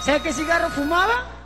¿Sabes qué cigarro fumaba?